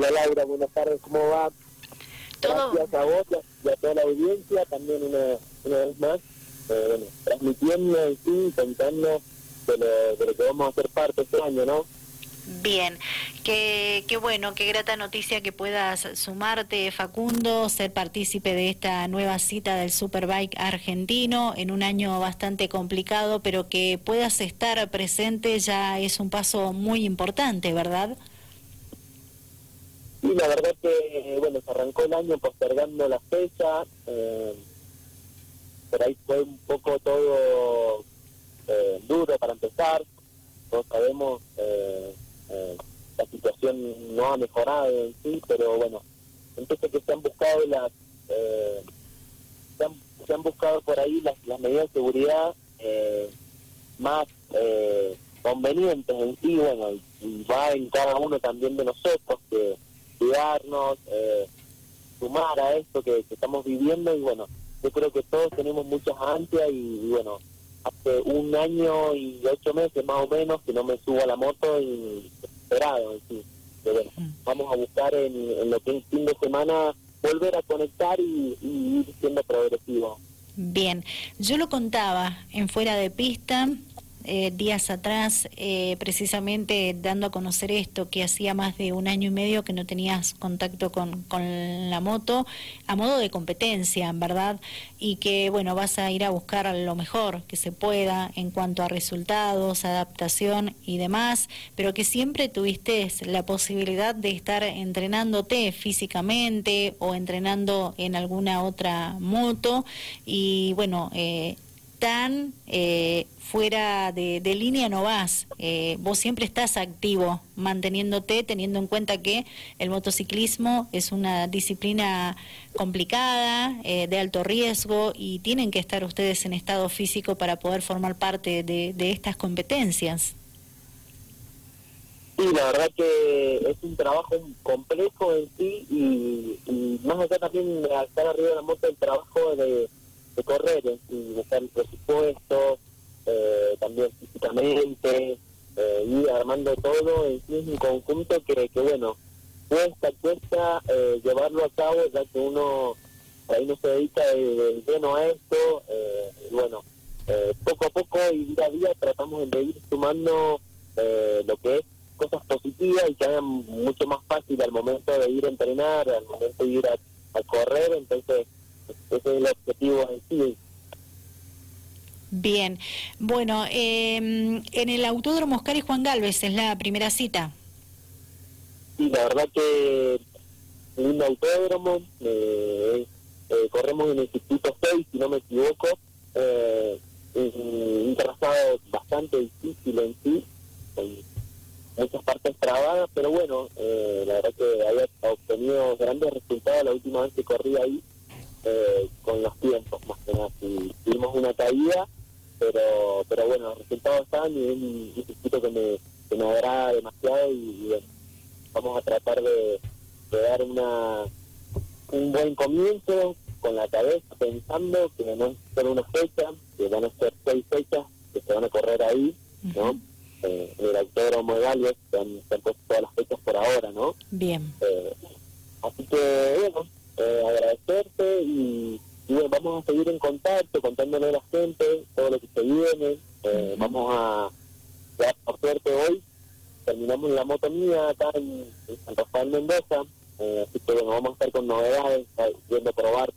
Hola Laura, buenas tardes, ¿cómo va? Todo... Gracias a vos y a toda la audiencia, también una, una vez más, eh, bueno, transmitiendo en sí, contando de lo, de lo que vamos a hacer parte este año, ¿no? Bien, qué, qué bueno, qué grata noticia que puedas sumarte, Facundo, ser partícipe de esta nueva cita del Superbike argentino en un año bastante complicado, pero que puedas estar presente ya es un paso muy importante, ¿verdad? Sí, la verdad que, bueno, se arrancó el año postergando la fecha, eh, por ahí fue un poco todo eh, duro para empezar, todos sabemos... Eh, eh, la situación no ha mejorado en sí, pero bueno, entonces que se han buscado las eh, se, han, buscado por ahí las, las medidas de seguridad eh, más eh, convenientes en sí, bueno, y va en cada uno también de nosotros que cuidarnos, eh, sumar a esto que, estamos viviendo y bueno, yo creo que todos tenemos muchas ansias y, y bueno, hace un año y ocho meses más o menos que no me subo a la moto y esperado en bueno, mm. vamos a buscar en, lo que es fin de semana volver a conectar y, y ir siendo progresivo. Bien, yo lo contaba en fuera de pista, eh, días atrás, eh, precisamente dando a conocer esto, que hacía más de un año y medio que no tenías contacto con, con la moto, a modo de competencia, ¿verdad? Y que, bueno, vas a ir a buscar lo mejor que se pueda en cuanto a resultados, adaptación y demás, pero que siempre tuviste la posibilidad de estar entrenándote físicamente o entrenando en alguna otra moto y, bueno, eh, tan eh, fuera de, línea no vas. Eh, vos siempre estás activo, manteniéndote, teniendo en cuenta que el motociclismo es una disciplina complicada, eh, de alto riesgo, y tienen que estar ustedes en estado físico para poder formar parte de, estas competencias. Sí, la verdad que es un trabajo complejo en sí y, más allá también de estar arriba de la moto el trabajo de de correr y buscar el presupuesto, eh, también físicamente, eh, ir armando todo es un conjunto que, que bueno, cuesta, cuesta eh, llevarlo a cabo ya que uno ahí no se dedica de, lleno a esto, eh, y bueno, eh, poco a poco y día a día tratamos de ir sumando lo que es cosas positivas y que hagan mucho más fácil al momento de ir a entrenar, al momento de ir a correr, entonces ese es el objetivo en sí. Bien, bueno, em, en el Autódromo Oscar y Juan Galvez es la primera cita. Sí, la verdad que un autódromo, eh, eh, corremos en el Instituto 6, si no me equivoco, eh, un trazado bastante difícil en sí, con muchas partes trabadas, pero bueno, eh, la verdad que había obtenido grandes resultados la última vez que corrí ahí, eh, con los tiempos más que nada. tuvimos una caída, pero pero bueno, los resultados están y es un circuito que me, que me agrada demasiado y, bueno, vamos a tratar de, dar una un buen comienzo con la cabeza pensando que no es solo una fecha, que van a ser seis fechas que se van a correr ahí, ¿no? Eh, en el autódromo de Galvez se han, puesto todas las fechas por ahora, ¿no? Bien. Eh, así que, bueno, eh, agradecerte y, bueno, vamos a seguir en contacto, contándole a la gente todo lo que se viene. Eh, vamos a, ya por suerte hoy, terminamos la moto mía acá en, San Rafael Mendoza, eh, así que bueno, vamos a estar con novedades, viendo probar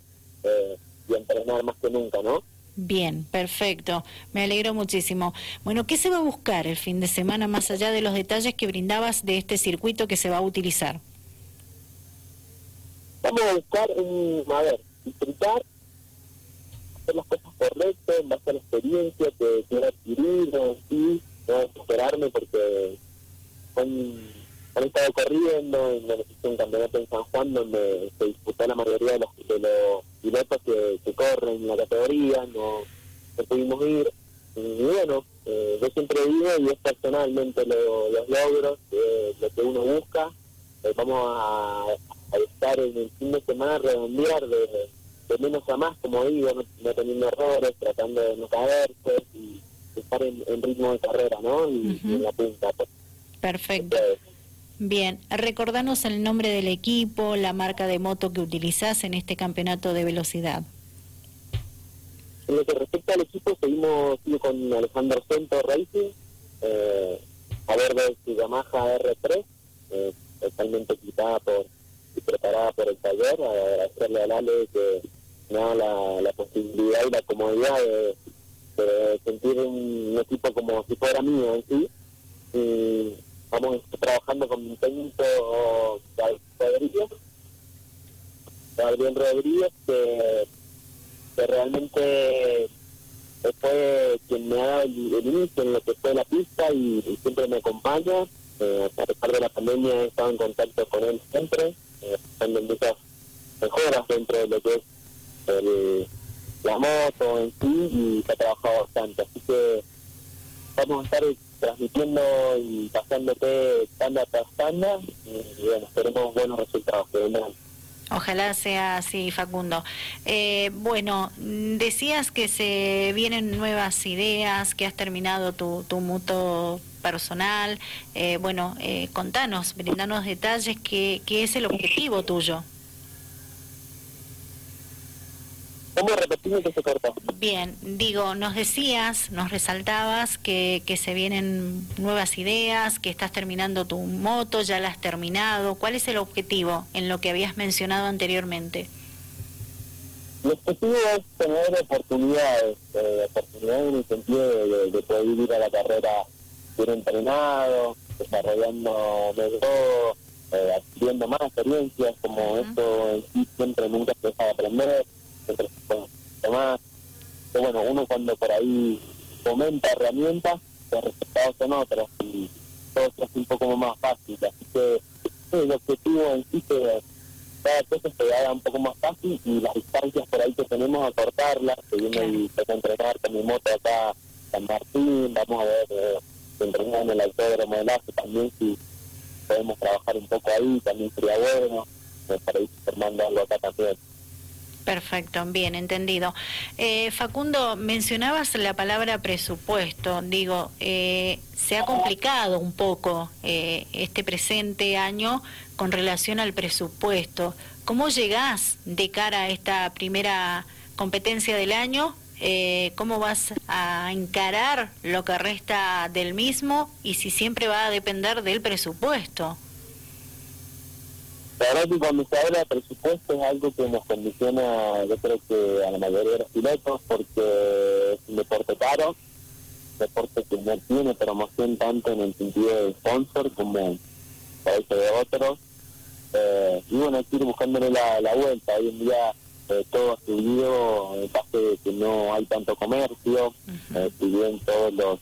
y entrenar más que nunca, ¿no? Bien, perfecto. Me alegro muchísimo. Bueno, ¿qué se va a buscar el fin de semana más allá de los detalles que brindabas de este circuito que se va a utilizar? Vamos a buscar, a ver, disfrutar, hacer las cosas correctas en base a la experiencia que quiero adquirir, ¿no? sí, no esperarme porque han, han estado corriendo en un campeonato en San Juan donde se disputó la mayoría de los, de los pilotos que, que corren en la categoría, no, no pudimos ir. Y bueno, eh, yo siempre digo, y es personalmente lo, los logros, eh, lo que uno busca, eh, vamos a, a estar en el fin de semana redondear de, menos a más, como digo, no, teniendo errores, tratando de no caerse y estar en, ritmo de carrera, ¿no? Y, en la punta. Perfecto. Bien, recordanos el nombre del equipo, la marca de moto que utilizás en este campeonato de velocidad. En lo que respecta al equipo, seguimos con Alejandro Cento Racing, eh, a ver de su Yamaha R3, eh, totalmente quitada por, y preparada por el taller, agradecerle a Ale que me da la, posibilidad y la comodidad de, sentir un, equipo como si fuera mío en sí. Y estamos trabajando con mi técnico Rodríguez, Gabriel Rodríguez, que, que realmente fue quien me ha dado el, inicio en lo que fue la pista y, siempre me acompaña. Eh, a pesar de la pandemia he estado en contacto con él siempre, eh, muchas mejoras dentro de lo que es el, la moto en sí y se ha trabajado bastante. Así que vamos a estar transmitiendo y pasándote tanda tras tanda y, bueno, esperemos buenos resultados. Ojalá sea así, Facundo. Eh, bueno, decías que se vienen nuevas ideas, que has terminado tu, tu mutuo personal. Eh, bueno, eh, contanos, brindanos detalles, ¿qué, ¿qué es el objetivo tuyo? ¿Cómo repetimos que se cortó? Bien, digo, nos decías, nos resaltabas que, que se vienen nuevas ideas, que estás terminando tu moto, ya la has terminado. ¿Cuál es el objetivo en lo que habías mencionado anteriormente? El objetivo es tener oportunidades, eh, oportunidades en el sentido de, poder ir a la carrera bien entrenado, desarrollando mejor, eh, adquiriendo más experiencias, como esto en sí siempre nunca se deja de aprender más. bueno, uno cuando por ahí fomenta herramientas, los resultados son otros y todo es un poco más fácil. Así que el objetivo en sí que cada cosa se haga un poco más fácil y las distancias por ahí que tenemos a cortarlas, que viene y a entrenar con mi moto acá San Martín, vamos a ver eh, entrenar en el autódromo de Lazo también si podemos trabajar un poco ahí, también sería bueno, para ir formando algo acá también. Perfecto, bien entendido. Eh, Facundo, mencionabas la palabra presupuesto. Digo, eh, se ha complicado un poco eh, este presente año con relación al presupuesto. ¿Cómo llegás de cara a esta primera competencia del año? ¿Cómo vas a encarar lo que resta del mismo y si siempre va a depender del presupuesto? La verdad que cuando se habla de presupuesto es algo que nos condiciona, yo creo que a la mayoría de los pilotos, porque es un deporte caro, un deporte que no tiene promoción tanto en el sentido de sponsor como parece de otros. Eh, y bueno, hay que ir buscándole la, vuelta. Hoy en día eh, todo ha subido en base de que no hay tanto comercio, eh, si bien todos los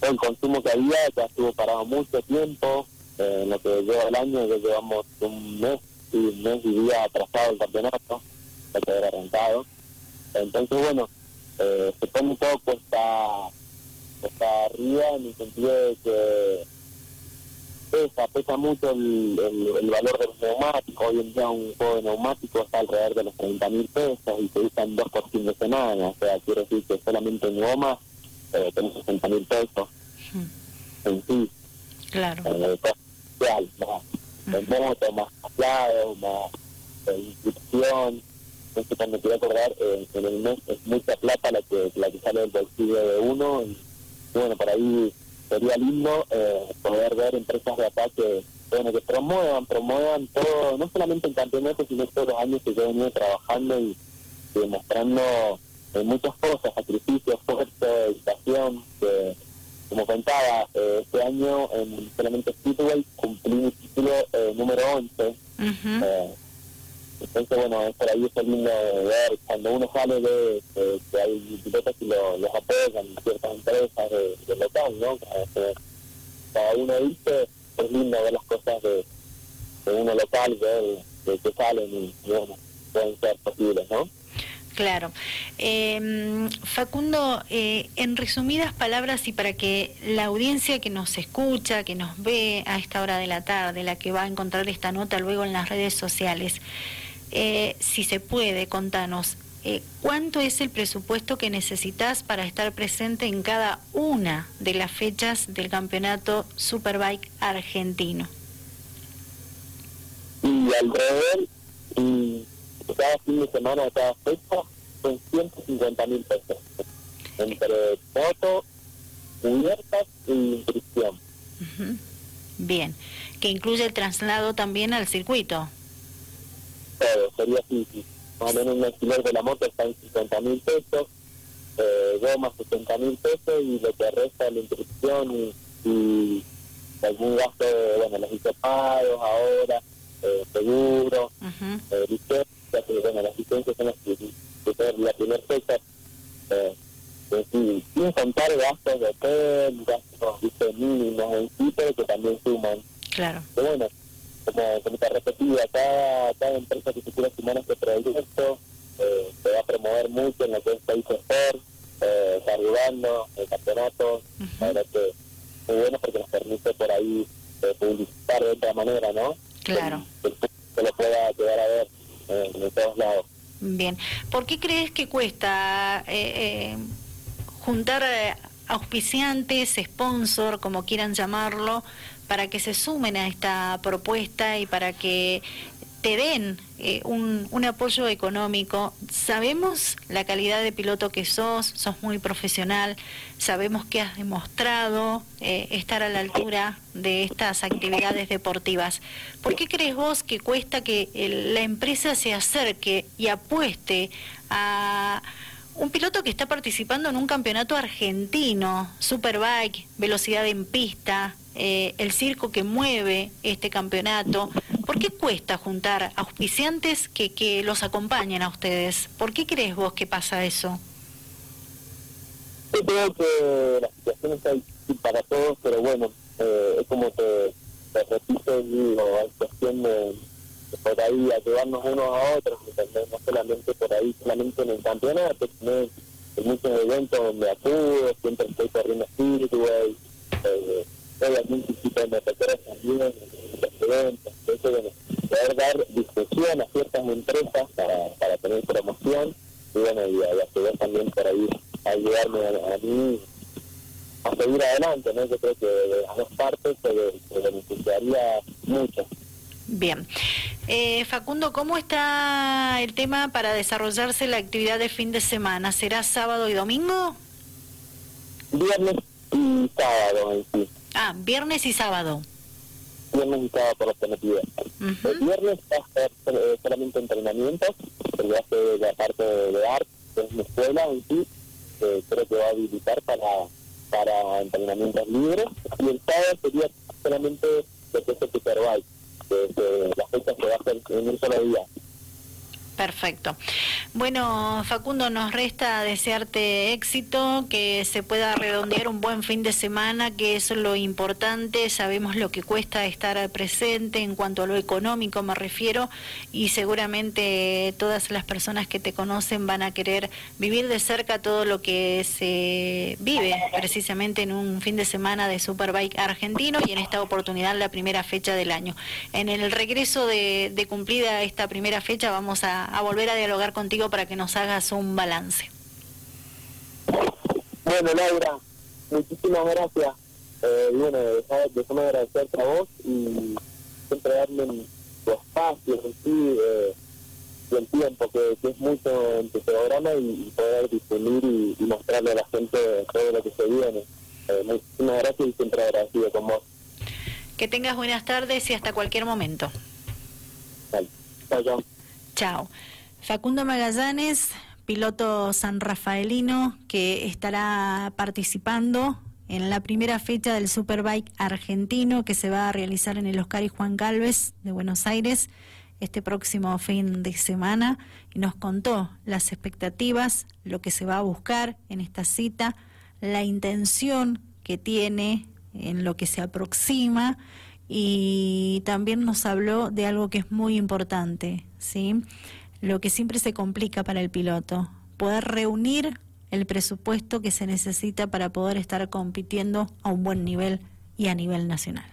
todo el consumo que había ya estuvo parado mucho tiempo, en lo que lleva el año, ya llevamos un mes y un mes y día atrasado el campeonato, hay que haber arrancado. Entonces, bueno, eh, se pone un poco está está arriba en el sentido de que pesa, pesa mucho el, el, valor de los neumáticos. Hoy en día un juego de neumáticos está alrededor de los 30 mil pesos y se usan dos por fin de semana. O sea, quiere decir que solamente en goma eh, tenemos 60 mil pesos en sí. Claro. Eh, más moto, más aplado, más eh, inscripción. Entonces cuando quiero acordar, eh, en el mes es mucha plata la que, la que sale del bolsillo de uno y, bueno, por ahí sería lindo eh, poder ver empresas de acá que, bueno, que promuevan, promuevan todo, no solamente en campeonatos, sino todos los años que yo he venido trabajando y, demostrando muchas cosas, sacrificios, esfuerzo, dedicación, que como contaba, eh, este año en solamente Speedway cumplí mi título eh, número 11. eh, entonces, bueno, es por ahí es lindo ver cuando uno sale de que hay pilotos que lo, los apoyan ciertas empresas de, de local, ¿no? Cada, uno dice, es lindo ver las cosas de, de uno local, ver que, que salen y, bueno, pueden ser posibles, ¿no? Claro. Eh, Facundo, eh, en resumidas palabras y para que la audiencia que nos escucha, que nos ve a esta hora de la tarde, la que va a encontrar esta nota luego en las redes sociales, eh, si se puede, contanos, eh, ¿cuánto es el presupuesto que necesitas para estar presente en cada una de las fechas del campeonato Superbike argentino? alrededor y cada fin de semana, cada fecha, son 150 mil pesos. Entre moto, cubiertas y inscripción. Bien, que incluye el traslado también al circuito. Todo, sería así, más o menos un alquiler de la moto está en 50 mil pesos, eh, goma 60 mil pesos y lo que resta la inscripción y, y algún gasto, bueno, los hisopados ahora, eh, seguro, eh, que bueno, las licencias son las que, que la primera fecha, eh, sin, sin contar gastos de hotel, gastos mínimos en sí, pero que también suman. Claro. Pero bueno, como, como te repetía, cada, cada empresa que se quiera sumar a este proyecto eh, se va a promover mucho en lo que es País Sport, eh, está ayudando, el campeonato, que muy bueno porque nos permite por ahí eh, publicitar de otra manera, ¿no? Claro. Que, que lo pueda quedar a ver en todos lados. Bien. ¿Por qué crees que cuesta eh, eh, juntar eh, auspiciantes, sponsor, como quieran llamarlo, para que se sumen a esta propuesta y para que te den eh, un, un, apoyo económico. Sabemos la calidad de piloto que sos, sos muy profesional, sabemos que has demostrado eh, estar a la altura de estas actividades deportivas. ¿Por qué crees vos que cuesta que el, la empresa se acerque y apueste a un piloto que está participando en un campeonato argentino, Superbike, velocidad en pista, eh, el circo que mueve este campeonato. ¿Por qué cuesta juntar auspiciantes que, que los acompañen a ustedes? ¿Por qué crees vos que pasa eso? Yo creo que la situación está difícil para todos, pero bueno, eh, es como te, te repito, digo, es cuestión de, por ahí ayudarnos unos a otros, no solamente por ahí, solamente en el campeonato, sino en muchos eventos donde acudo, siempre estoy corriendo Speedway, eh, algún tipo de motocross también en los eventos, entonces bueno, poder dar discusión a ciertas empresas para, para tener promoción y bueno, y a, también por ahí ayudarme a, a, mí a seguir adelante, ¿no? Yo creo que de las dos partes se, se beneficiaría mucho. Bien. Eh, Facundo, ¿cómo está el tema para desarrollarse la actividad de fin de semana? ¿Será sábado y domingo? Viernes y sábado en sí. Ah, viernes y sábado. Viernes y sábado por los que me piden. Uh -huh. El viernes va a ser eh, solamente entrenamientos, porque hace la parte de arte, que es mi escuela en sí, que creo que va a habilitar para, para entrenamientos libres. Y el sábado sería solamente lo que es el Superbike, que, que la fecha se va a hacer en un solo día. Perfecto. Bueno, Facundo, nos resta desearte éxito, que se pueda redondear un buen fin de semana, que eso es lo importante. Sabemos lo que cuesta estar presente en cuanto a lo económico me refiero y seguramente todas las personas que te conocen van a querer vivir de cerca todo lo que se vive precisamente en un fin de semana de Superbike argentino y en esta oportunidad la primera fecha del año. En el regreso de, de cumplida esta primera fecha vamos a a volver a dialogar contigo para que nos hagas un balance. Bueno, Laura, muchísimas gracias. Eh, bueno, déjame agradecerte a vos y siempre darme tu espacio en sí eh, y el tiempo, que, que, es mucho en tu programa y, y poder difundir y, y, mostrarle a la gente todo lo que se viene. Eh, muchísimas gracias y siempre agradecido con vos. Que tengas buenas tardes y hasta cualquier momento. Vale. Chao. Chao. Facundo Magallanes, piloto sanrafaelino que estará participando en la primera fecha del Superbike argentino que se va a realizar en el Oscar y Juan Galvez de Buenos Aires este próximo fin de semana y nos contó las expectativas, lo que se va a buscar en esta cita, la intención que tiene en lo que se aproxima y también nos habló de algo que es muy importante, ¿sí? Lo que siempre se complica para el piloto, poder reunir el presupuesto que se necesita para poder estar compitiendo a un buen nivel y a nivel nacional.